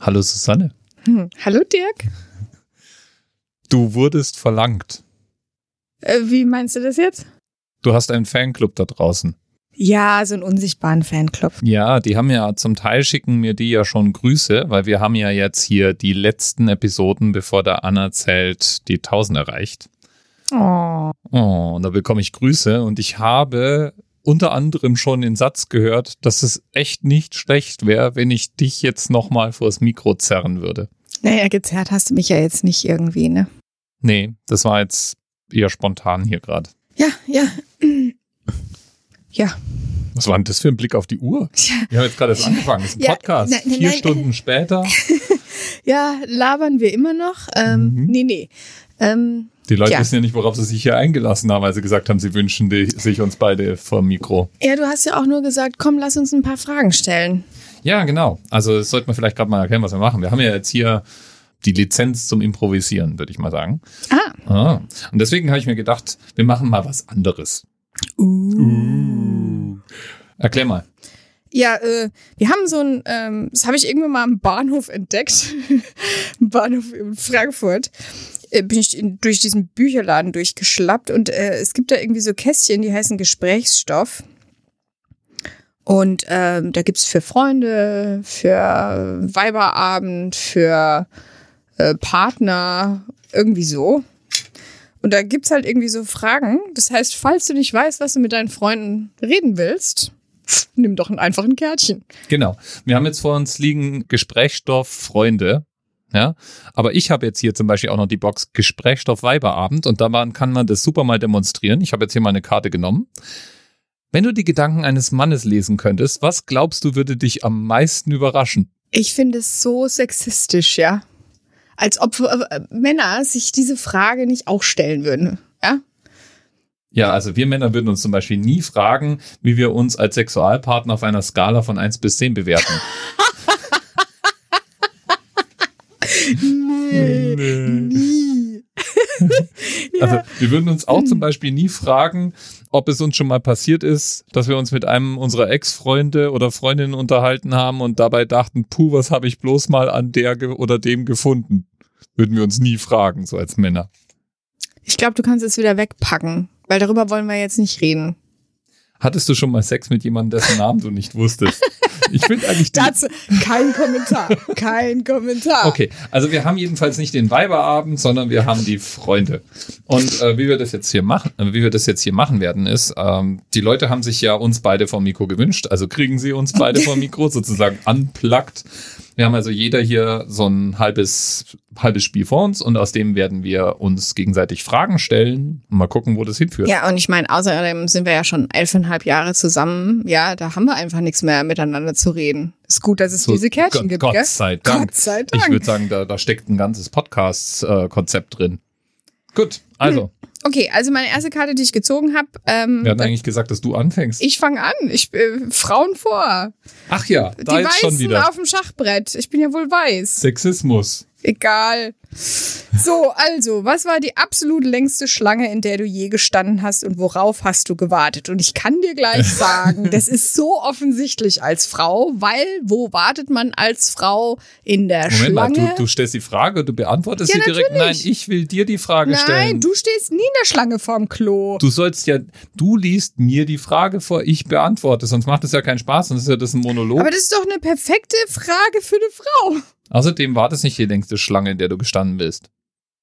Hallo Susanne. Hm. Hallo Dirk. Du wurdest verlangt. Äh, wie meinst du das jetzt? Du hast einen Fanclub da draußen. Ja, so einen unsichtbaren Fanclub. Ja, die haben ja zum Teil schicken mir die ja schon Grüße, weil wir haben ja jetzt hier die letzten Episoden, bevor der Anna zählt, die 1000 erreicht. Oh. Oh, und da bekomme ich Grüße und ich habe unter anderem schon den Satz gehört, dass es echt nicht schlecht wäre, wenn ich dich jetzt nochmal vors Mikro zerren würde. Naja, gezerrt hast du mich ja jetzt nicht irgendwie, ne? Nee, das war jetzt eher spontan hier gerade. Ja, ja. Ja. Was war denn das für ein Blick auf die Uhr? Ja, Wir haben jetzt gerade erst angefangen. Das ist ein Ja, Podcast. nein, nein, Vier nein. Stunden später. ja labern wir immer noch? Ähm, Mhm. Nee, nee. Ähm, Die Leute Tja. wissen ja nicht, worauf sie sich hier eingelassen haben, weil sie gesagt haben, sie wünschen die, sich uns beide vor dem Mikro. ja, du hast ja auch nur gesagt, komm, lass uns ein paar Fragen stellen. Ja, genau. Also das sollte man vielleicht gerade mal erklären, was wir machen. Wir haben ja jetzt hier die Lizenz zum Improvisieren, würde ich mal sagen. Ah. Ah. Und deswegen habe ich mir gedacht, wir machen mal was anderes. Uh. Erklär mal. Ja, äh, wir haben so ein, ähm, das habe ich irgendwann mal am Bahnhof entdeckt, Bahnhof in Frankfurt. Äh, bin ich durch diesen Bücherladen durchgeschlappt und äh, es gibt da irgendwie so Kästchen, die heißen Gesprächsstoff. Und ähm, da gibt's für Freunde, für Weiberabend, für äh, Partner, irgendwie so. Und da gibt's halt irgendwie so Fragen. Das heißt, falls du nicht weißt, was du mit deinen Freunden reden willst, nimm doch einfach ein Kärtchen. Genau. Wir haben jetzt vor uns liegen Gesprächsstoff Freunde. Ja, aber ich habe jetzt hier zum Beispiel auch noch die Box Gesprächsstoff Weiberabend und da man- kann man das super mal demonstrieren. Ich habe jetzt hier mal eine Karte genommen. Wenn du die Gedanken eines Mannes lesen könntest, was glaubst du würde dich am meisten überraschen? Ich finde es so sexistisch, ja. Als ob äh, Männer sich diese Frage nicht auch stellen würden. Ja? Ja, also wir Männer würden uns zum Beispiel nie fragen, wie wir uns als Sexualpartner auf einer Skala von 1 bis 10 bewerten. Nee, nie. Also wir würden uns auch zum Beispiel nie fragen, ob es uns schon mal passiert ist, dass wir uns mit einem unserer Ex-Freunde oder Freundinnen unterhalten haben und dabei dachten, puh, was habe ich bloß mal an der oder dem gefunden? Würden wir uns nie fragen, so als Männer. Ich glaube, du kannst es wieder wegpacken, weil darüber wollen wir jetzt nicht reden. Hattest du schon mal Sex mit jemandem, dessen Namen du nicht wusstest? Ich finde eigentlich Dazu kein Kommentar. Kein Kommentar. Okay, also wir haben jedenfalls nicht den Weiberabend, sondern wir haben die Freunde. Und äh, wie wir das jetzt hier machen, äh, wie wir das jetzt hier machen werden, ist, ähm, die Leute haben sich ja uns beide vom Mikro gewünscht, also kriegen sie uns beide vom Mikro sozusagen unplugged. Wir haben also jeder hier so ein halbes, halbes Spiel vor uns und aus dem werden wir uns gegenseitig Fragen stellen und mal gucken, wo das hinführt. Ja, und ich meine, außerdem sind wir ja schon elfeinhalb Jahre zusammen. Ja, da haben wir einfach nichts mehr miteinander zu reden. Ist gut, dass es So, diese Kärtchen Gott, gibt, Gott sei Dank. Gott sei Dank. Ich würde sagen, da, da steckt ein ganzes Podcast-Konzept drin. Gut, also, Okay, also meine erste Karte, die ich gezogen habe, ähm, wir hatten eigentlich gesagt, dass du anfängst. ich fange an. Ich äh, Frauen vor. Ach ja, da die jetzt schon Weißen wieder. auf dem Schachbrett. Ich bin ja wohl weiß. Sexismus. Egal. So, also, was war die absolut längste Schlange, in der du je gestanden hast und worauf hast du gewartet? Und ich kann dir gleich sagen, das ist so offensichtlich als Frau, weil wo wartet man als Frau in der Moment mal, Schlange? du, du stellst die Frage, du beantwortest Ja, sie direkt. natürlich. Nein, ich will dir die Frage Nein, stellen. du stehst nie in der Schlange vorm Klo. Du sollst ja, du liest mir die Frage vor, ich beantworte, sonst macht es ja keinen Spaß, sonst ist ja das ein Monolog. Aber das ist doch eine perfekte Frage für eine Frau. Außerdem war das nicht die längste Schlange, in der du gestanden bist.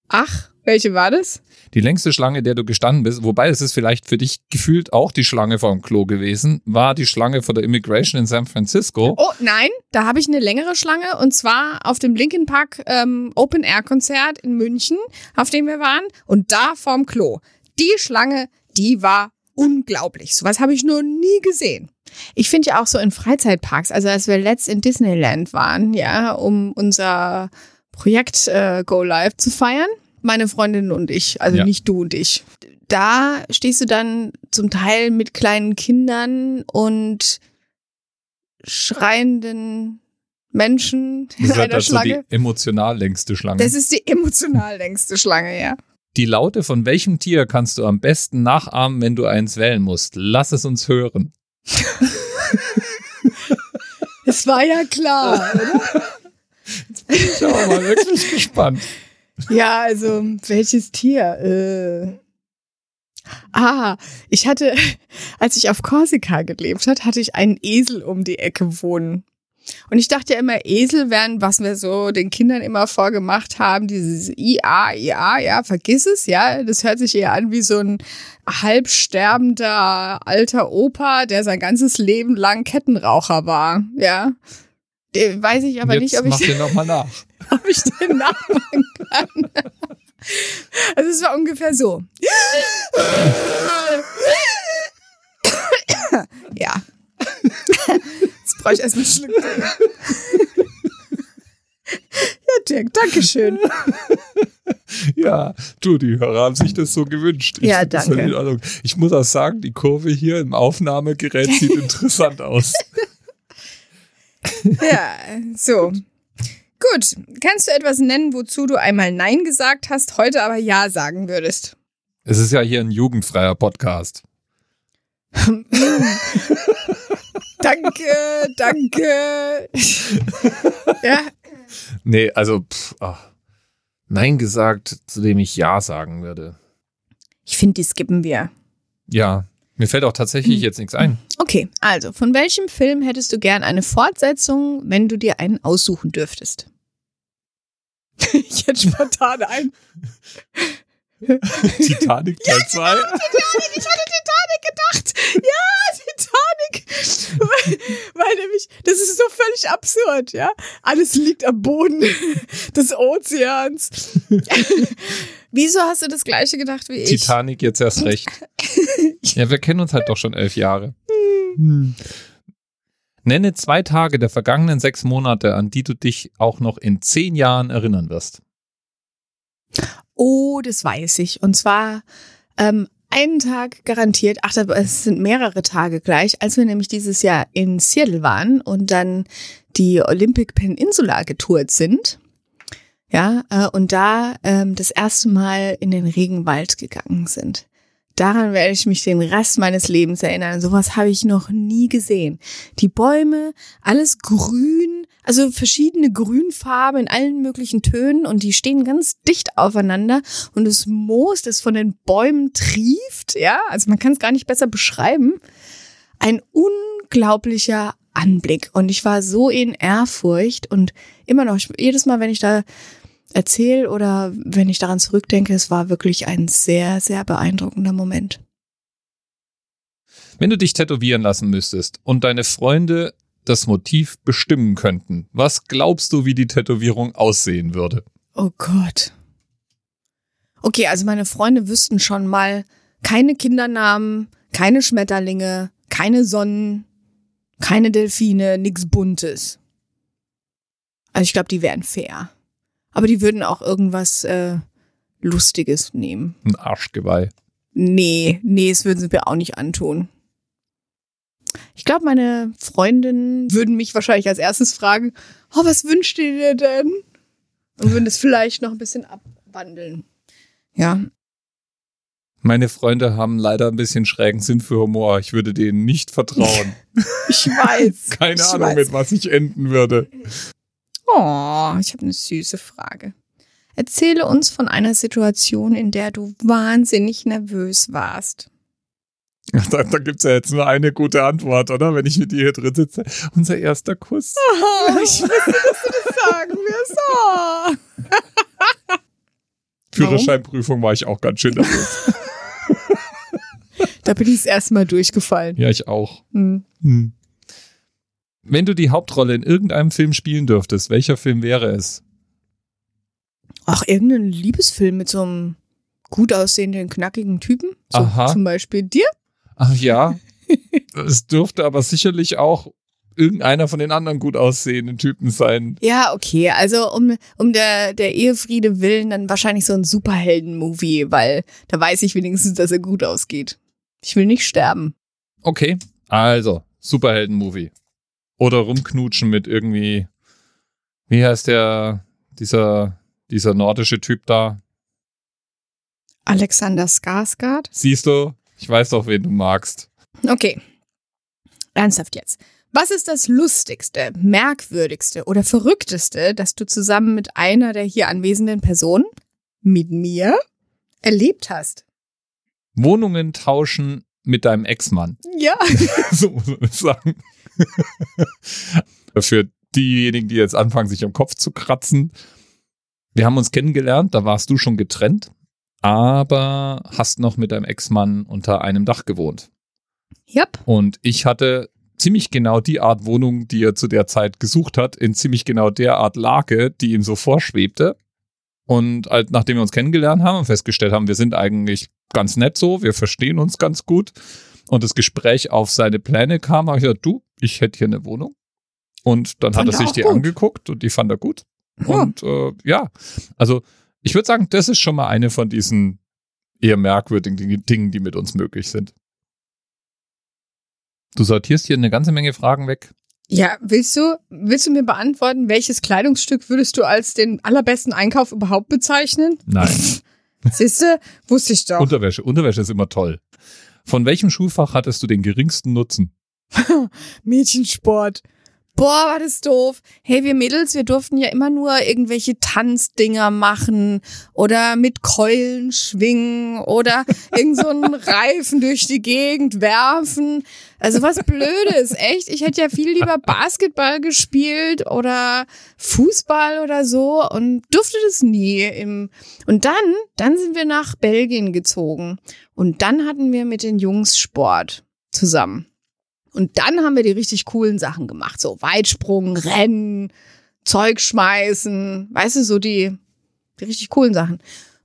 Ach, welche war das? Die längste Schlange, in der du gestanden bist, wobei es ist vielleicht für dich gefühlt auch die Schlange vor dem Klo gewesen, war die Schlange vor der Immigration in San Francisco. Oh, nein, da habe ich eine längere Schlange und zwar auf dem Linkin Park ähm, Open Air Konzert in München, auf dem wir waren und da vorm Klo. Die Schlange, die war unglaublich. Sowas habe ich noch nie gesehen. Ich finde ja auch so in Freizeitparks, also als wir letzt in Disneyland waren, ja, um unser Projekt äh, Go Live zu feiern, meine Freundin und ich, also Ja. nicht du und ich. Da stehst du dann zum Teil mit kleinen Kindern und schreienden Menschen Das in ist halt einer also die Schlange. emotional längste Schlange. Das ist die emotional längste Schlange, ja. Die Laute von welchem Tier kannst du am besten nachahmen, wenn du eins wählen musst? Lass es uns hören. Das war ja klar, oder? mal wirklich gespannt. Ja, also welches Tier? Äh. Ah, ich hatte, als ich auf Korsika gelebt hat, hatte ich einen Esel um die Ecke wohnen. Und ich dachte ja immer, Esel wären, was wir so den Kindern immer vorgemacht haben, dieses IA, IA, ja, vergiss es, ja. Das hört sich eher an wie so ein halbsterbender alter Opa, der sein ganzes Leben lang Kettenraucher war, ja. Den weiß ich aber Jetzt nicht, ob ich, den noch mal nach. ob ich den nachmachen kann. Also es war ungefähr so. ja. Brauche ich erstmal einen Schluck. Ja, Dirk, danke schön. Ja, du, die Hörer haben sich das so gewünscht. Ich Ja, danke. völlig in Ordnung. Ich muss auch sagen, die Kurve hier im Aufnahmegerät sieht interessant aus. Ja, so. Gut. Kannst du etwas nennen, wozu du einmal Nein gesagt hast, heute aber Ja sagen würdest? Es ist ja hier ein jugendfreier Podcast. Danke, danke. ja, Nee, also, pff, ach, Nein gesagt, zu dem ich Ja sagen würde. ich finde, die skippen wir. Ja, mir fällt auch Hm. tatsächlich jetzt nichts ein. Okay, also von welchem Film hättest du gern eine Fortsetzung, wenn du dir einen aussuchen dürftest? ich hätte spontan ein. Titanic Teil 2? Ich hatte Titanic gedacht. Ja, Titanic. Weil, weil nämlich, das ist so völlig absurd, ja. Alles liegt am Boden des Ozeans. Wieso hast du das gleiche gedacht wie ich? Titanic jetzt erst recht. Ja, wir kennen uns halt doch schon elf Jahre. Hm. Nenne zwei Tage der vergangenen sechs Monate, an die du dich auch noch in zehn Jahren erinnern wirst. Oh, das weiß ich. Und zwar ähm, einen Tag garantiert, ach, es sind mehrere Tage gleich, als wir nämlich dieses Jahr in Seattle waren und dann die Olympic Peninsula getourt sind. Ja, äh, und da ähm, das erste Mal in den Regenwald gegangen sind. Daran werde ich mich den Rest meines Lebens erinnern. Sowas habe ich noch nie gesehen. Die Bäume, alles grün, also verschiedene Grünfarben in allen möglichen Tönen und die stehen ganz dicht aufeinander und das Moos, das von den Bäumen trieft, ja, also man kann es gar nicht besser beschreiben. Ein unglaublicher Anblick und ich war so in Ehrfurcht und immer noch, ich, jedes Mal, wenn ich da erzähle oder wenn ich daran zurückdenke, es war wirklich ein sehr, sehr beeindruckender Moment. Wenn du dich tätowieren lassen müsstest und deine Freunde das Motiv bestimmen könnten, was glaubst du, wie die Tätowierung aussehen würde? Oh Gott. Okay, also meine Freunde wüssten schon mal keine Kindernamen, keine Schmetterlinge, keine Sonnen, keine Delfine, nix Buntes. Also ich glaube, die wären fair. Aber die würden auch irgendwas äh, Lustiges nehmen. Ein Arschgeweih. Nee, nee, das würden sie mir auch nicht antun. Ich glaube, meine Freundinnen würden mich wahrscheinlich als erstes fragen, oh, was wünscht ihr dir denn? Und würden das vielleicht noch ein bisschen abwandeln. Ja, Meine Freunde haben leider ein bisschen schrägen Sinn für Humor. Ich würde denen nicht vertrauen. ich weiß. Keine ich Ahnung, weiß. mit was ich enden würde. Oh, ich habe eine süße Frage. Erzähle uns von einer Situation, in der du wahnsinnig nervös warst. Da, da gibt's ja jetzt nur eine gute Antwort, oder? Wenn ich mit dir hier drin sitze. Unser erster Kuss. Oh, ich wusste, dass du das sagen wirst. Oh. Führerscheinprüfung war ich auch ganz schön nervös. Da bin ich das erste Mal durchgefallen. ja, ich auch. Hm. Hm. Wenn du die Hauptrolle in irgendeinem Film spielen dürftest, welcher Film wäre es? Ach, irgendein Liebesfilm mit so einem gut aussehenden, knackigen Typen. So Aha. zum Beispiel dir. Ach ja. es dürfte aber sicherlich auch irgendeiner von den anderen gut aussehenden Typen sein. Ja, okay. Also um, um der, der Ehefriede willen dann wahrscheinlich so ein Superhelden-Movie, weil da weiß ich wenigstens, dass er gut ausgeht. Ich will nicht sterben. Okay, also Superhelden-Movie. Oder rumknutschen mit irgendwie, wie heißt der, dieser, dieser nordische Typ da? Alexander Skarsgård? Siehst du? Ich weiß doch, wen du magst. Okay. Ernsthaft jetzt. Was ist das Lustigste, Merkwürdigste oder Verrückteste, das du zusammen mit einer der hier anwesenden Personen, mit mir, erlebt hast? Wohnungen tauschen mit deinem Ex-Mann. Ja. so muss man es sagen. Für diejenigen, die jetzt anfangen, sich am Kopf zu kratzen. Wir haben uns kennengelernt, da warst du schon getrennt, aber hast noch mit deinem Ex-Mann unter einem Dach gewohnt. Yep. Und ich hatte ziemlich genau die Art Wohnung, die er zu der Zeit gesucht hat, in ziemlich genau der Art Lage, die ihm so vorschwebte. Und halt, nachdem wir uns kennengelernt haben und festgestellt haben, wir sind eigentlich ganz nett so, wir verstehen uns ganz gut und das Gespräch auf seine Pläne kam, habe ich gesagt, du, ich hätte hier eine Wohnung. Und dann Fand hat er sich die gut. angeguckt und die fand er gut. Ja. Und äh, ja, also ich würde sagen, das ist schon mal eine von diesen eher merkwürdigen Dinge- Dingen, die mit uns möglich sind. Du sortierst hier eine ganze Menge Fragen weg. Ja, willst du, willst du mir beantworten, welches Kleidungsstück würdest du als den allerbesten Einkauf überhaupt bezeichnen? Nein. Siehste, wusste ich doch. Unterwäsche. Unterwäsche ist immer toll. Von welchem Schulfach hattest du den geringsten Nutzen? Mädchensport. Boah, war das doof. Hey, wir Mädels, wir durften ja immer nur irgendwelche Tanzdinger machen oder mit Keulen schwingen oder irgend so einen Reifen durch die Gegend werfen. Also was Blödes, echt. Ich hätte ja viel lieber Basketball gespielt oder Fußball oder so und durfte das nie. Im und dann, dann sind wir nach Belgien gezogen und dann hatten wir mit den Jungs Sport zusammen. Und dann haben wir die richtig coolen Sachen gemacht. So Weitsprung, Rennen, Zeug schmeißen. Weißt du, so die, die richtig coolen Sachen.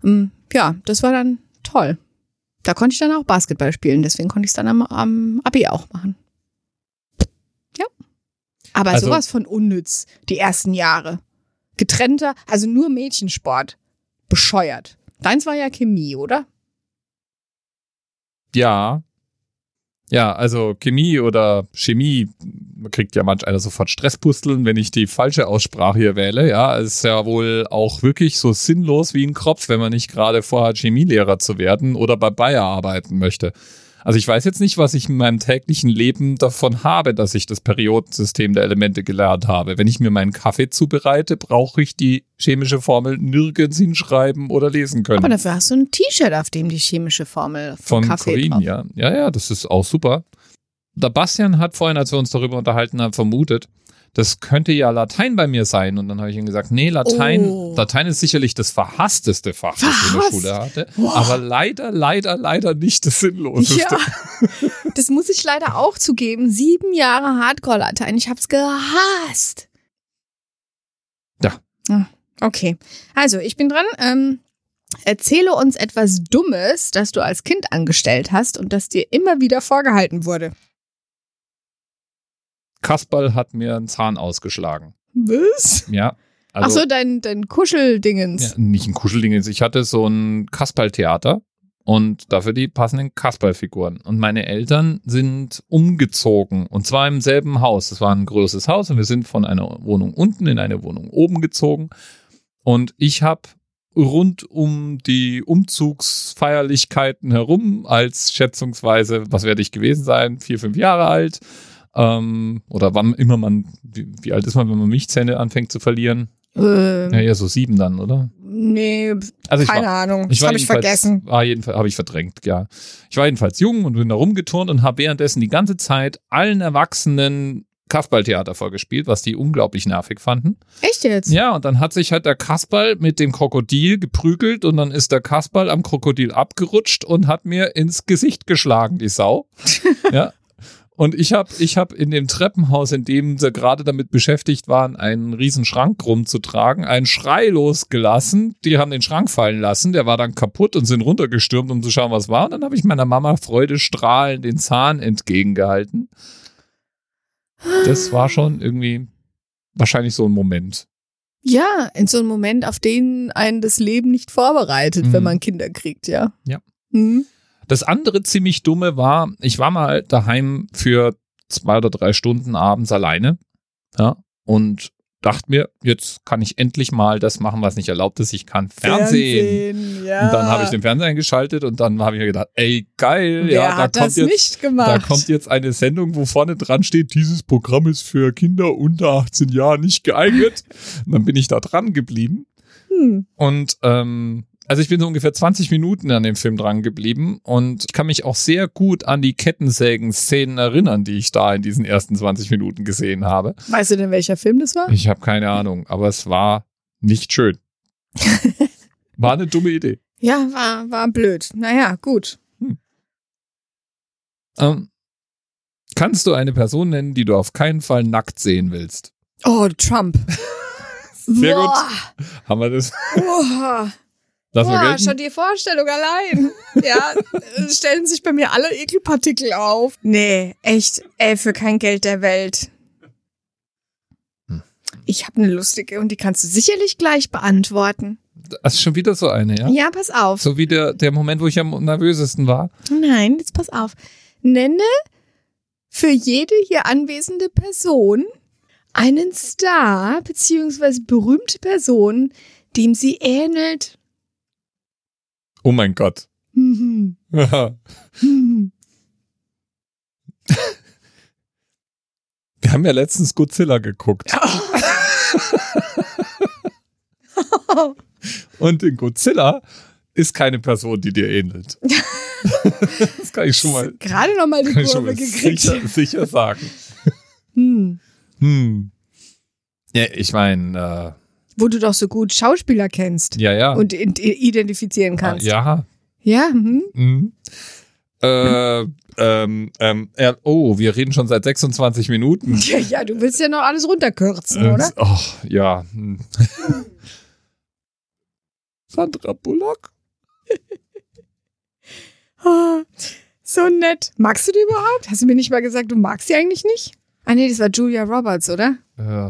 Ähm, Ja, das war dann toll. Da konnte ich dann auch Basketball spielen. Deswegen konnte ich es dann am, am Abi auch machen. Ja. Aber Also- sowas von unnütz, die ersten Jahre. Getrennter, also nur Mädchensport. Bescheuert. Deins war ja Chemie, oder? Ja. Ja, also Chemie oder Chemie, kriegt ja manch einer sofort Stresspusteln, wenn ich die falsche Aussprache hier wähle. Ja, ist ja wohl auch wirklich so sinnlos wie ein Kropf, wenn man nicht gerade vorhat, Chemielehrer zu werden oder bei Bayer arbeiten möchte. Also ich weiß jetzt nicht, was ich in meinem täglichen Leben davon habe, dass ich das Periodensystem der Elemente gelernt habe. Wenn ich mir meinen Kaffee zubereite, brauche ich die chemische Formel nirgends hinschreiben oder lesen können Aber dafür hast du ein T-Shirt, auf dem die chemische Formel von von Kaffee Corinne, drauf. ja. Ja, ja, das ist auch super. Der Bastian hat vorhin, als wir uns darüber unterhalten haben, vermutet, das könnte ja Latein bei mir sein. Und dann habe ich ihm gesagt, nee, Latein, Oh. Latein ist sicherlich das verhassteste Fach, das ich in der? Schule hatte. Boah. Aber leider, leider, leider nicht das Sinnloseste. Ja, das muss ich leider auch zugeben. Sieben Jahre Hardcore-Latein. Ich hab's gehasst. Ja. Ah, Okay. Also, ich bin dran. Ähm, erzähle uns etwas Dummes, das du als Kind angestellt hast und das dir immer wieder vorgehalten wurde. Kasperl hat mir einen Zahn ausgeschlagen. Was? Ja. Ach so, dein, dein Kuscheldingens. Ja, nicht ein Kuschelding. Ich hatte so ein Kasperltheater und dafür die passenden Kasperlfiguren. Und meine Eltern sind umgezogen und zwar im selben Haus. Das war ein großes Haus und wir sind von einer Wohnung unten in eine Wohnung oben gezogen. Und ich habe rund um die Umzugsfeierlichkeiten herum als schätzungsweise, was werde ich gewesen sein, vier, fünf Jahre alt. Ähm, oder wann immer man, wie, wie alt ist man, wenn man Milchzähne anfängt zu verlieren? Ähm, Ja, ja, so sieben dann, oder? Nee, Also ich keine war, Ahnung. ich das habe ich vergessen. War jedenfalls, habe ich verdrängt, ja. Ich war jedenfalls jung und bin da rumgeturnt und habe währenddessen die ganze Zeit allen Erwachsenen Kasperltheater vorgespielt, was die unglaublich nervig fanden. Echt jetzt? Ja, und dann hat sich halt der Kasperl mit dem Krokodil geprügelt und dann ist der Kasperl am Krokodil abgerutscht und hat mir ins Gesicht geschlagen, die Sau. ja. Und ich habe ich hab in dem Treppenhaus, in dem sie gerade damit beschäftigt waren, einen riesen Schrank rumzutragen, einen Schrei losgelassen. Die haben den Schrank fallen lassen, der war dann kaputt und sind runtergestürmt, um zu schauen, was war. Und dann habe ich meiner Mama freudestrahlend den Zahn entgegengehalten. Das war schon irgendwie wahrscheinlich so ein Moment. Ja, in so einem Moment, auf den einen das Leben nicht vorbereitet, Mhm. wenn man Kinder kriegt, ja. Ja. Mhm. Das andere ziemlich dumme war, ich war mal daheim für zwei oder drei Stunden abends alleine. Ja. Und dachte mir, jetzt kann ich endlich mal das machen, was nicht erlaubt ist. Ich kann Fernsehen. Fernsehen ja. Und dann habe ich den Fernseher eingeschaltet und dann habe ich mir gedacht, ey, geil, Wer ja, da hat kommt das jetzt, da kommt jetzt eine Sendung, wo vorne dran steht, dieses Programm ist für Kinder unter 18 Jahren nicht geeignet. Und dann bin ich da dran geblieben. hm. Und ähm, also ich bin so ungefähr 20 Minuten an dem Film dran geblieben und ich kann mich auch sehr gut an die Kettensägen-Szenen erinnern, die ich da in diesen ersten 20 Minuten gesehen habe. Weißt du denn, welcher Film das war? Ich habe keine Ahnung, aber es war nicht schön. War eine dumme Idee. Ja, war, war blöd. Naja, gut. Ähm, kannst du eine Person nennen, die du auf keinen Fall nackt sehen willst? Oh, Trump. Sehr gut. Boah. Haben wir das? Boah. Lass Boah, schon die Vorstellung allein. Ja, stellen sich bei mir alle Ekelpartikel auf. Nee, echt, ey, für kein Geld der Welt. Hm. Ich habe eine lustige und die kannst du sicherlich gleich beantworten. Das ist schon wieder so eine, ja? Ja, pass auf. So wie der, der Moment, wo ich am nervösesten war. Nein, jetzt pass auf. Nenne für jede hier anwesende Person einen Star beziehungsweise berühmte Person, dem sie ähnelt. Oh mein Gott. Mhm. Wir haben ja letztens Godzilla geguckt. Und in Godzilla ist keine Person, die dir ähnelt. das kann ich schon mal, Gerade noch mal die Kurve mal gekriegt. sicher, sicher sagen. Hm. Hm. Ja, ich meine, Wo du doch so gut Schauspieler kennst ja, ja. und identifizieren kannst. ja. Ja, hm? Mhm. Äh, ähm, ähm, oh, wir reden schon seit 26 Minuten. ja, ja, du willst ja noch alles runterkürzen, Äh, oder? Oh, ja. hm. Sandra Bullock? Ah, so nett. Magst du die überhaupt? Hast du mir nicht mal gesagt, du magst sie eigentlich nicht? Ah nee, das war Julia Roberts, oder?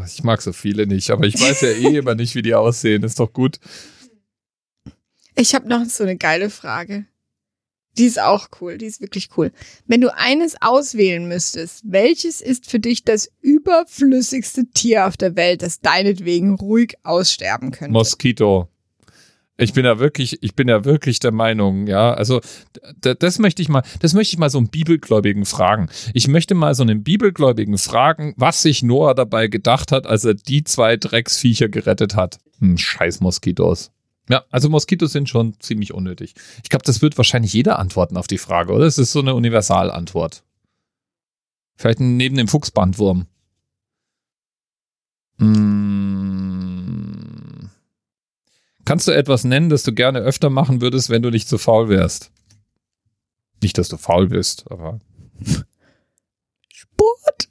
Ich mag so viele nicht, aber ich weiß ja eh immer nicht, wie die aussehen. Ist doch gut. Ich habe noch so eine geile Frage. Die ist auch cool, die ist wirklich cool. Wenn du eines auswählen müsstest, welches ist für dich das überflüssigste Tier auf der Welt, das deinetwegen ruhig aussterben könnte? Moskito. Ich bin ja wirklich, ich bin ja wirklich der Meinung, ja, also das möchte ich mal, das möchte ich mal so einen Bibelgläubigen fragen. Ich möchte mal so einen Bibelgläubigen fragen, was sich Noah dabei gedacht hat, als er die zwei Drecksviecher gerettet hat. Hm, scheiß Moskitos. Ja, also Moskitos sind schon ziemlich unnötig. Ich glaube, das wird wahrscheinlich jeder antworten auf die Frage, oder? Es ist so eine Universalantwort. Vielleicht neben dem Fuchsbandwurm. Hm. Kannst du etwas nennen, das du gerne öfter machen würdest, wenn du nicht so faul wärst? Nicht, dass du faul bist, aber. Sport?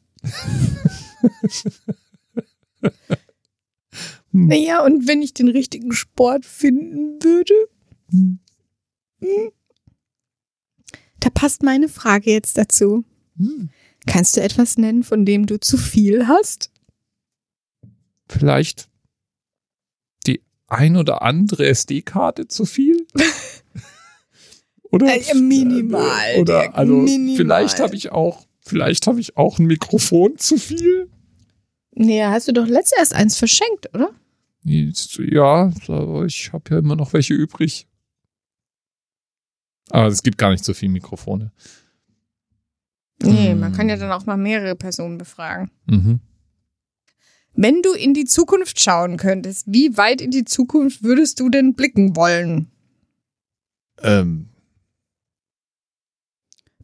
naja, und wenn ich den richtigen Sport finden würde? Hm. Da passt meine Frage jetzt dazu. Kannst du etwas nennen, von dem du zu viel hast? Vielleicht ein oder andere SD-Karte zu viel? oder Äh, minimal, Oder Dirk, also minimal. vielleicht habe ich auch vielleicht habe ich auch ein Mikrofon zu viel. Nee, hast du doch letzt erst eins verschenkt, oder? Ja, aber ich habe ja immer noch welche übrig. Aber es gibt gar nicht so viele Mikrofone. Nee, Hm. man kann ja dann auch mal mehrere Personen befragen. Mhm. Wenn du in die Zukunft schauen könntest, wie weit in die Zukunft würdest du denn blicken wollen? Ähm,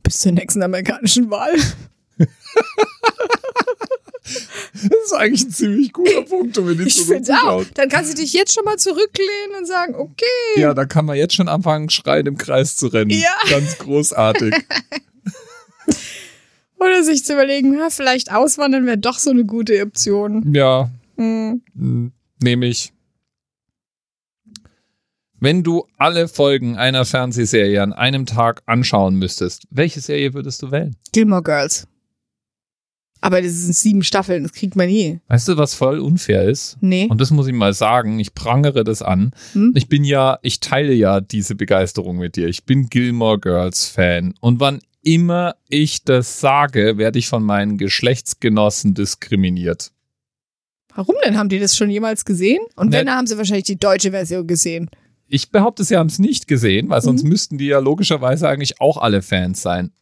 Bis zur nächsten amerikanischen Wahl. das ist eigentlich ein ziemlich guter Punkt, um in die Ich Zukunft zu auch. schauen. Dann kannst du dich jetzt schon mal zurücklehnen und sagen, okay. Ja, da kann man jetzt schon anfangen, schreien im Kreis zu rennen. Ja. Ganz großartig. Oder sich zu überlegen, ja, vielleicht auswandern wäre doch so eine gute Option. ja, Hm. hm, nehme ich. Wenn du alle Folgen einer Fernsehserie an einem Tag anschauen müsstest, welche Serie würdest du wählen? Gilmore Girls. Aber das sind sieben Staffeln, das kriegt man nie. Weißt du, was voll unfair ist? Nee. Und das muss ich mal sagen, ich prangere das an. Hm? Ich bin ja, ich teile ja diese Begeisterung mit dir. Ich bin Gilmore Girls Fan. Und wann immer ich das sage, werde ich von meinen Geschlechtsgenossen diskriminiert. Warum denn? Haben die das schon jemals gesehen? Und wenn, Ne- haben sie wahrscheinlich die deutsche Version gesehen. Ich behaupte, sie haben es nicht gesehen, weil sonst Mhm. müssten die ja logischerweise eigentlich auch alle Fans sein.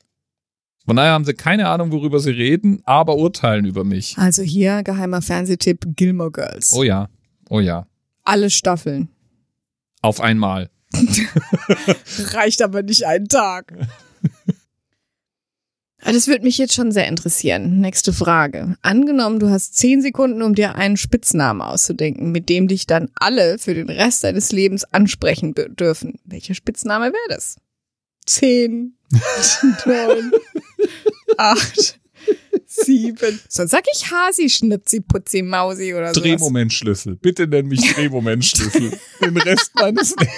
Von daher haben sie keine Ahnung, worüber sie reden, aber urteilen über mich. Also hier geheimer Fernsehtipp Gilmore Girls. Oh ja, oh ja. Alle Staffeln. Auf einmal. Reicht aber nicht einen Tag. Ah, Das würde mich jetzt schon sehr interessieren. Nächste Frage. Angenommen, du hast zehn Sekunden, um dir einen Spitznamen auszudenken, mit dem dich dann alle für den Rest deines Lebens ansprechen dür- dürfen. Welcher Spitzname wäre das? Zehn, neun, acht, sieben. Sonst sag ich Hasi, Schnipsi, Putzi, Mausi oder so. Drehmomentschlüssel. Bitte nenn mich Drehmomentschlüssel. Den Rest meines Lebens.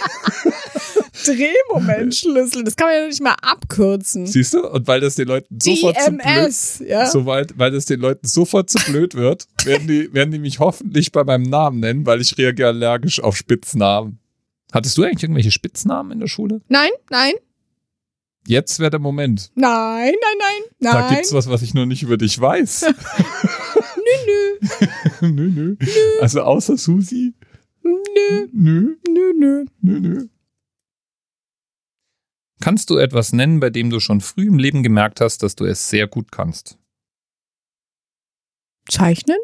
Drehmomentschlüssel. Das kann man ja nicht mal abkürzen. Siehst du? Und weil das den Leuten sofort zu blöd, DMS, ja. soweit, weil das den Leuten sofort zu blöd wird, werden die, werden die mich hoffentlich bei meinem Namen nennen, weil ich reagiere allergisch auf Spitznamen. Hattest du eigentlich irgendwelche Spitznamen in der Schule? Nein, nein, Jetzt wäre der Moment. nein, nein, nein, Da nein. gibt's was, was ich noch nicht über dich weiß. Nö, nö, nö. Also außer Susi? nö, Nö, nö, nö. nö, nö. Kannst du etwas nennen, bei dem du schon früh im Leben gemerkt hast, dass du es sehr gut kannst? Zeichnen?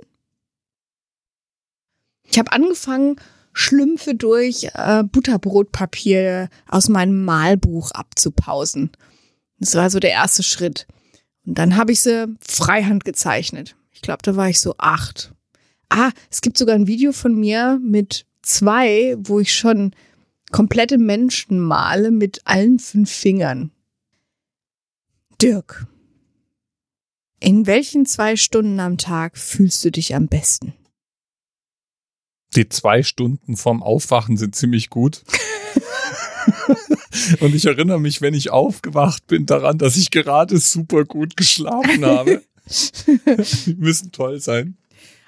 Ich habe angefangen, Schlümpfe durch äh, Butterbrotpapier aus meinem Malbuch abzupausen. Das war so der erste Schritt. Und dann habe ich sie freihand gezeichnet. Ich glaube, da war ich so acht. Ah, es gibt sogar ein Video von mir mit zwei, wo ich schon komplette Menschen male mit allen fünf Fingern. Dirk, in welchen zwei Stunden am Tag fühlst du dich am besten? Die zwei Stunden vorm Aufwachen sind ziemlich gut. Und ich erinnere mich, wenn ich aufgewacht bin, daran, dass ich gerade super gut geschlafen habe. Die müssen toll sein.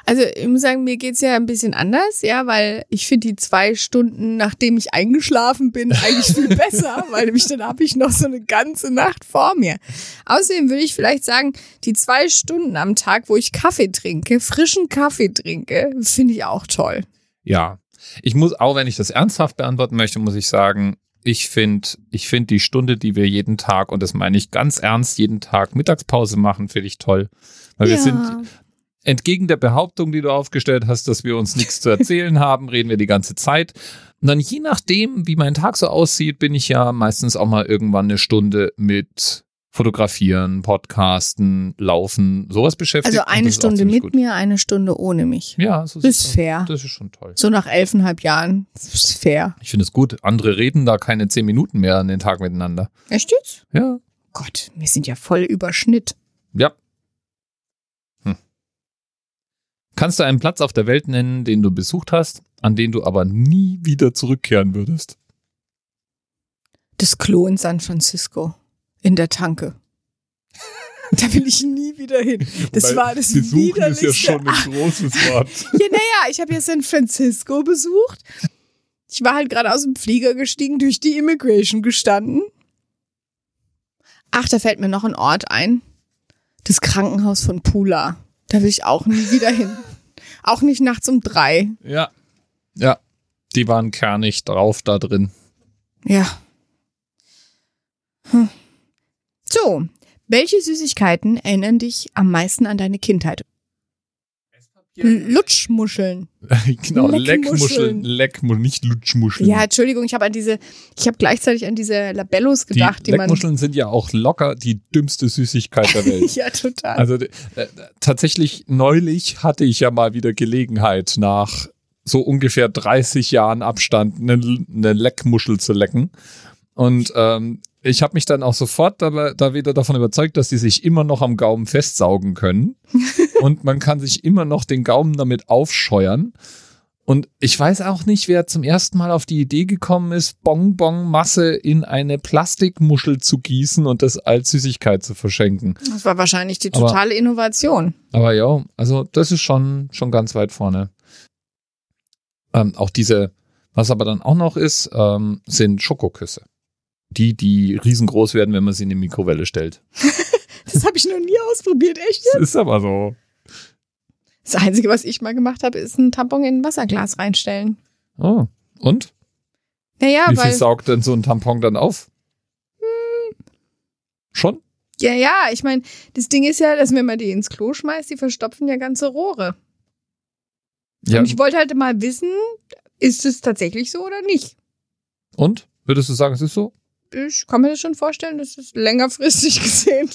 Also ich muss sagen, mir geht's ja ein bisschen anders, ja, weil ich finde die zwei Stunden, nachdem ich eingeschlafen bin, eigentlich viel besser, weil nämlich dann habe ich noch so eine ganze Nacht vor mir. Außerdem würde ich vielleicht sagen, die zwei Stunden am Tag, wo ich Kaffee trinke, frischen Kaffee trinke, finde ich auch toll. Ja. Ich muss, auch wenn ich das ernsthaft beantworten möchte, muss ich sagen, ich finde, ich finde die Stunde, die wir jeden Tag, und das meine ich ganz ernst, jeden Tag Mittagspause machen, finde ich toll. Weil wir sind, entgegen der Behauptung, die du aufgestellt hast, dass wir uns nichts zu erzählen haben, reden wir die ganze Zeit. Und dann je nachdem, wie mein Tag so aussieht, bin ich ja meistens auch mal irgendwann eine Stunde mit Fotografieren, Podcasten, Laufen, sowas beschäftigt. Also eine Stunde mit gut. mir, eine Stunde ohne mich. Ja, so Das ist fair. Das ist schon toll. So nach elfeinhalb Jahren. Das ist fair. Ich finde es gut. Andere reden da keine zehn Minuten mehr an den Tag miteinander. Echt jetzt? Ja. Gott, wir sind ja voll Überschnitt. Ja. Hm. Kannst du einen Platz auf der Welt nennen, den du besucht hast, an den du aber nie wieder zurückkehren würdest? Das Klo in San Francisco. In der Tanke. Da will ich nie wieder hin. Das Weil war das Besuchen ist ja widerlichste. schon ein großes Wort. Ja, naja, ich habe ja San Francisco besucht. Ich war halt gerade aus dem Flieger gestiegen, durch die Immigration gestanden. Ach, da fällt mir noch ein Ort ein. Das Krankenhaus von Pula. Da will ich auch nie wieder hin. Auch nicht nachts um drei. Ja. Ja. Die waren kernig drauf da drin. Ja. Hm. So, welche Süßigkeiten erinnern dich am meisten an deine Kindheit? Lutschmuscheln. genau, Leckmuscheln. Leckmuscheln. Nicht Lutschmuscheln. Ja, Entschuldigung, ich habe an diese, ich habe gleichzeitig an diese Labellos die gedacht, die, man. Leckmuscheln sind ja auch locker die dümmste Süßigkeit der Welt. Ja, total. Also äh, tatsächlich neulich hatte ich ja mal wieder Gelegenheit, nach so ungefähr 30 Jahren Abstand eine, eine Leckmuschel zu lecken. Und ähm, ich habe mich dann auch sofort dabei, da wieder davon überzeugt, dass die sich immer noch am Gaumen festsaugen können. und man kann sich immer noch den Gaumen damit aufscheuern. Und ich weiß auch nicht, wer zum ersten Mal auf die Idee gekommen ist, Bonbonmasse in eine Plastikmuschel zu gießen und das als Süßigkeit zu verschenken. das war wahrscheinlich die Aber- totale Innovation. Aber ja, also das ist schon, schon ganz weit vorne. Ähm, auch diese, was aber dann auch noch ist, ähm, sind Schokoküsse. Die, die riesengroß werden, wenn man sie in die Mikrowelle stellt. Das habe ich noch nie ausprobiert, echt? Das ist aber so. Das Einzige, was ich mal gemacht habe, ist ein Tampon in ein Wasserglas reinstellen. Oh. Und? Naja, Wie viel weil. saugt denn so ein Tampon dann auf? Schon? Ja, ja, ich meine, das Ding ist ja, dass wenn man die ins Klo schmeißt, die verstopfen ja ganze Rohre. Ja. Und ich wollte halt mal wissen, ist es tatsächlich so oder nicht? Und? Würdest du sagen, es ist so? Ich kann mir das schon vorstellen, das ist längerfristig gesehen.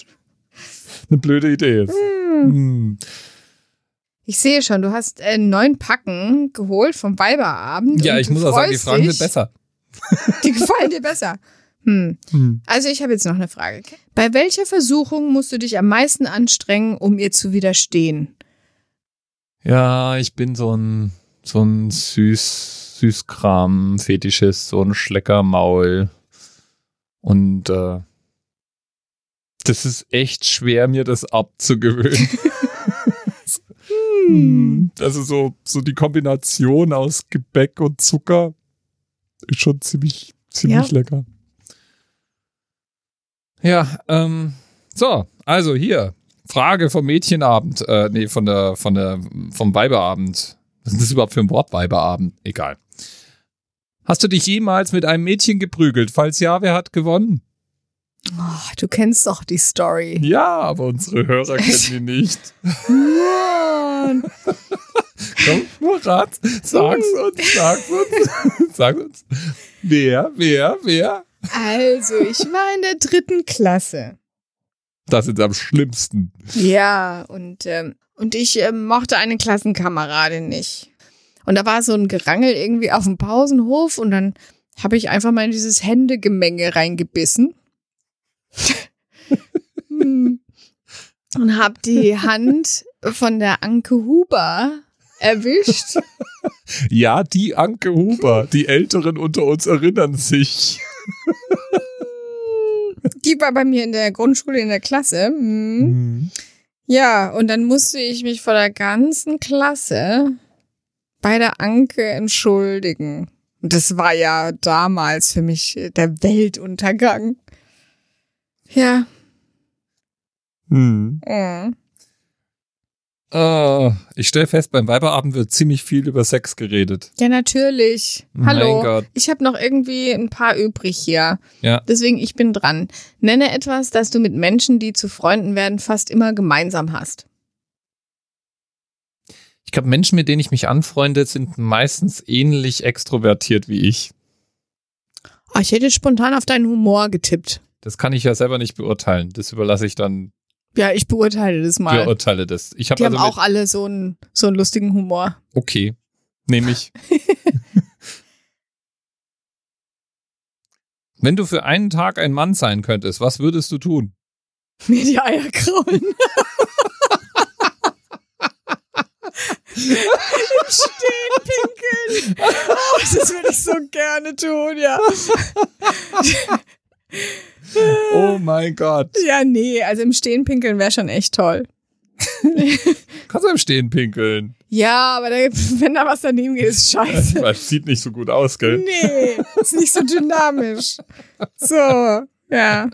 Eine blöde Idee ist. Hm. Ich sehe schon, du hast äh, neun Packen geholt vom Weiberabend. Ja, ich muss auch sagen, die Fragen dich. sind besser. Die gefallen dir besser. Hm. Hm. Also ich habe jetzt noch eine Frage. Bei welcher Versuchung musst du dich am meisten anstrengen, um ihr zu widerstehen? Ja, ich bin so ein, so ein süß, Süßkram-Fetischist, so ein Schleckermaul. Und äh, das ist echt schwer, mir das abzugewöhnen. Hm. Also so, so die Kombination aus Gebäck und Zucker ist schon ziemlich, ziemlich Ja. lecker. Ja, ähm, so, also hier, Frage vom Mädchenabend, äh, nee, von der, von der, vom Weiberabend. Was ist das überhaupt für ein Wort, Weiberabend? Egal. Hast du dich jemals mit einem Mädchen geprügelt? Falls ja, wer hat gewonnen? Oh, du kennst doch die Story. Ja, aber unsere Hörer kennen die nicht. Mann. Komm, Murat, sag's uns, sag's uns, sag uns. Wer, wer, wer? Also, ich war in der dritten Klasse. Das ist am schlimmsten. Ja, und, ähm, und ich ähm, mochte eine Klassenkameradin nicht. Und da war so ein Gerangel irgendwie auf dem Pausenhof und dann habe ich einfach mal in dieses Händegemenge reingebissen. Hm. und habe die Hand von der Anke Huber erwischt. Ja, die Anke Huber. Die Älteren unter uns erinnern sich. Die war bei mir in der Grundschule in der Klasse. Hm. Mhm. Ja, und dann musste ich mich vor der ganzen Klasse bei der Anke entschuldigen. Und das war ja damals für mich der Weltuntergang. Ja. Äh. Ah, ich stelle fest, beim Weiberabend wird ziemlich viel über Sex geredet. Ja, natürlich. Mein Hallo. Gott. Ich habe noch irgendwie ein paar übrig hier. Ja. Deswegen, ich bin dran. Nenne etwas, das du mit Menschen, die zu Freunden werden, fast immer gemeinsam hast. Ich glaube, Menschen, mit denen ich mich anfreunde, sind meistens ähnlich extrovertiert wie ich. Oh, ich hätte spontan auf deinen Humor getippt. Das kann ich ja selber nicht beurteilen. Das überlasse ich dann, Ja, ich beurteile das mal. beurteile das. Ich habe Die also haben auch alle so einen, so einen lustigen Humor. okay, nehme ich. Wenn du für einen Tag ein Mann sein könntest, was würdest du tun? Mir die Eier kraulen. Im Stehen pinkeln. Oh, das würde ich so gerne tun, ja. Oh mein Gott. Ja, nee, also im Stehen pinkeln wäre schon echt toll. Kannst du im Stehen pinkeln? Ja, aber da, wenn da was daneben geht, ist scheiße. Es sieht nicht so gut aus, gell? Nee, ist nicht so dynamisch. So, ja.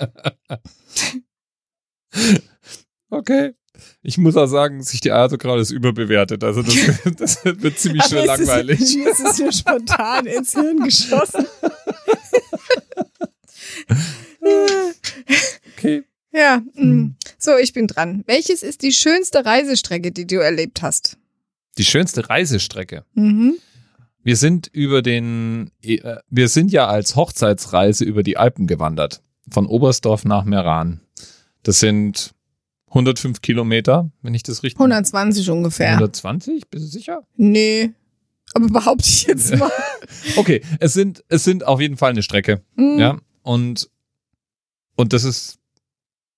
Okay. Ich muss auch sagen, sich die Eier so gerade ist überbewertet. Also das, das wird ziemlich schnell es ist- langweilig. Mir ist es mir spontan ins Hirn geschossen. Okay. Ja, mm. so, ich bin dran. Welches ist die schönste Reisestrecke, die du erlebt hast? Die schönste Reisestrecke. Mhm. Wir sind über den, äh, wir sind ja als Hochzeitsreise über die Alpen gewandert. Von Oberstdorf nach Meran. Das sind 105 Kilometer, wenn ich das richtig 120 ungefähr. 120? Bist du sicher? Nee. Aber behaupte ich jetzt mal. Okay, es sind, es sind auf jeden Fall eine Strecke. Mhm. Ja. Und, und das ist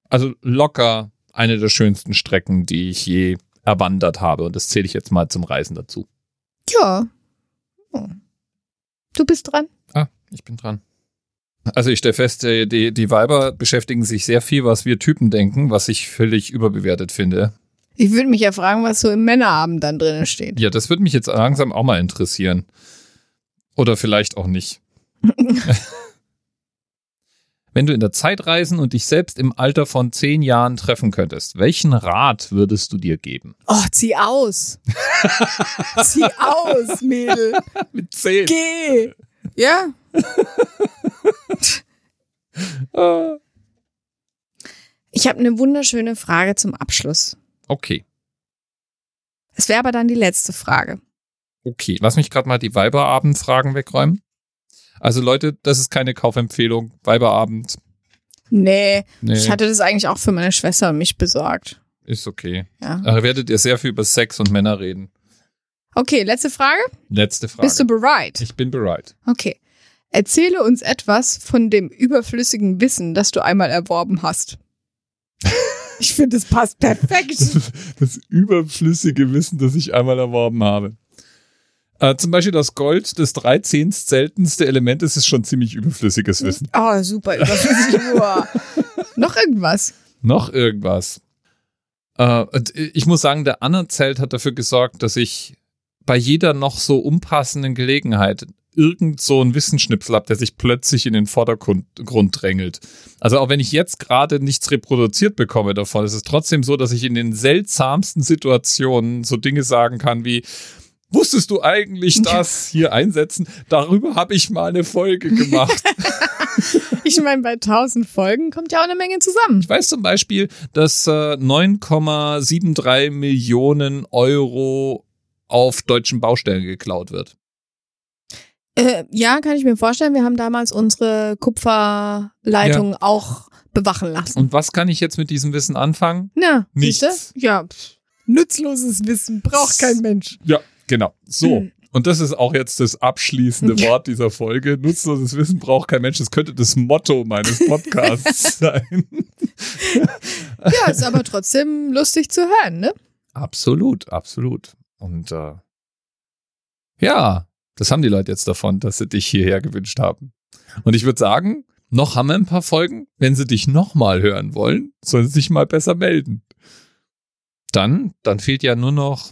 also locker eine der schönsten Strecken, die ich je erwandert habe. Und das zähle ich jetzt mal zum Reisen dazu. Ja. Oh. Du bist dran. Ah, ich bin dran. Also ich stelle fest, äh, die, die Weiber beschäftigen sich sehr viel, was wir Typen denken, was ich völlig überbewertet finde. Ich würde mich ja fragen, was so im Männerabend dann drinnen steht. Ja, das würde mich jetzt langsam auch mal interessieren. Oder vielleicht auch nicht. Wenn du in der Zeit reisen und dich selbst im Alter von zehn Jahren treffen könntest, welchen Rat würdest du dir geben? Oh, zieh aus. zieh aus, Mädel. Mit zehn. Geh. Ja. Ich habe eine wunderschöne Frage zum Abschluss. Okay. Es wäre aber dann die letzte Frage. Okay, lass mich gerade mal die Weiberabend-Fragen wegräumen. Also Leute, das ist keine Kaufempfehlung. Weiberabend Nee, Nee. ich hatte das eigentlich auch für meine Schwester und mich besorgt. ist okay. Ja. Da werdet ihr sehr viel über Sex und Männer reden. Okay, letzte Frage. Letzte Frage. Bist du bereit? ich bin bereit. Okay. Erzähle uns etwas von dem überflüssigen Wissen, das du einmal erworben hast. Ich finde, es passt perfekt. Das überflüssige Wissen, das ich einmal erworben habe. Äh, zum Beispiel das Gold, das 13. seltenste Element ist, ist schon ziemlich überflüssiges Wissen. Oh, super überflüssig. Noch irgendwas? Noch irgendwas. Äh, ich muss sagen, der Anerzelt hat dafür gesorgt, dass ich bei jeder noch so unpassenden Gelegenheit irgend so einen Wissensschnipsel habe, der sich plötzlich in den Vordergrund Grund drängelt. Also auch wenn ich jetzt gerade nichts reproduziert bekomme davon, ist es trotzdem so, dass ich in den seltsamsten Situationen so Dinge sagen kann wie Wusstest du eigentlich das hier einsetzen? Darüber habe ich mal eine Folge gemacht. Ich meine, bei 1000 Folgen kommt ja auch eine Menge zusammen. Ich weiß zum Beispiel, dass äh, 9,73 Millionen Euro auf deutschen Baustellen geklaut wird. Äh, ja, kann ich mir vorstellen. Wir haben damals unsere Kupferleitung auch bewachen lassen. Und was kann ich jetzt mit diesem Wissen anfangen? Na, Nichts. siehste? Ja, nützloses Wissen braucht kein Mensch. Ja, genau. So. Hm. Und das ist auch jetzt das abschließende Wort dieser Folge. Nutzloses Wissen braucht kein Mensch. Das könnte das Motto meines Podcasts sein. Ja, ist aber trotzdem lustig zu hören, ne? Absolut, absolut. Und äh, ja, das haben die Leute jetzt davon, dass sie dich hierher gewünscht haben. Und ich würde sagen, noch haben wir ein paar Folgen. Wenn sie dich nochmal hören wollen, sollen sie sich mal besser melden. Dann, dann fehlt ja nur noch